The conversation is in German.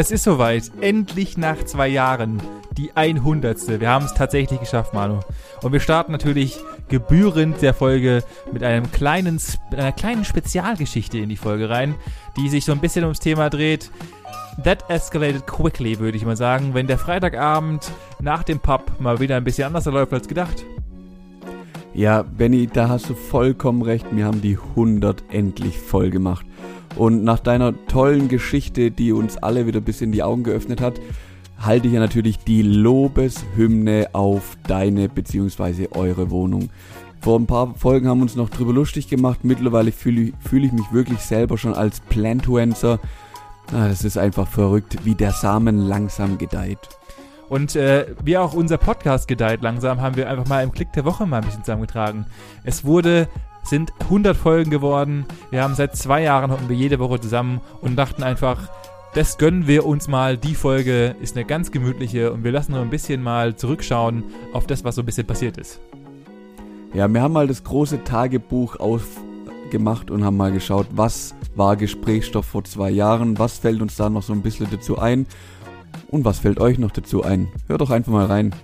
Es ist soweit. Endlich nach zwei Jahren. Die 100. Wir haben es tatsächlich geschafft, Manu. Und wir starten natürlich gebührend der Folge mit einem kleinen, einer kleinen Spezialgeschichte in die Folge rein, die sich so ein bisschen ums Thema dreht. That escalated quickly, würde ich mal sagen, wenn der Freitagabend nach dem Pub mal wieder ein bisschen anders läuft als gedacht. Ja, Benny, da hast du vollkommen recht. Wir haben die 100 endlich voll gemacht. Und nach deiner tollen Geschichte, die uns alle wieder bis in die Augen geöffnet hat, halte ich ja natürlich die Lobeshymne auf deine bzw. eure Wohnung. Vor ein paar Folgen haben wir uns noch drüber lustig gemacht. Mittlerweile fühle fühl ich mich wirklich selber schon als Plantuencer. Ah, das ist einfach verrückt, wie der Samen langsam gedeiht. Und äh, wie auch unser Podcast gedeiht langsam, haben wir einfach mal im Klick der Woche mal ein bisschen zusammengetragen. Es wurde sind 100 Folgen geworden. Wir haben seit zwei Jahren hocken wir jede Woche zusammen und dachten einfach, das gönnen wir uns mal. Die Folge ist eine ganz gemütliche und wir lassen nur ein bisschen mal zurückschauen auf das, was so ein bisschen passiert ist. Ja, wir haben mal das große Tagebuch aufgemacht und haben mal geschaut, was war Gesprächsstoff vor zwei Jahren, was fällt uns da noch so ein bisschen dazu ein und was fällt euch noch dazu ein. Hört doch einfach mal rein.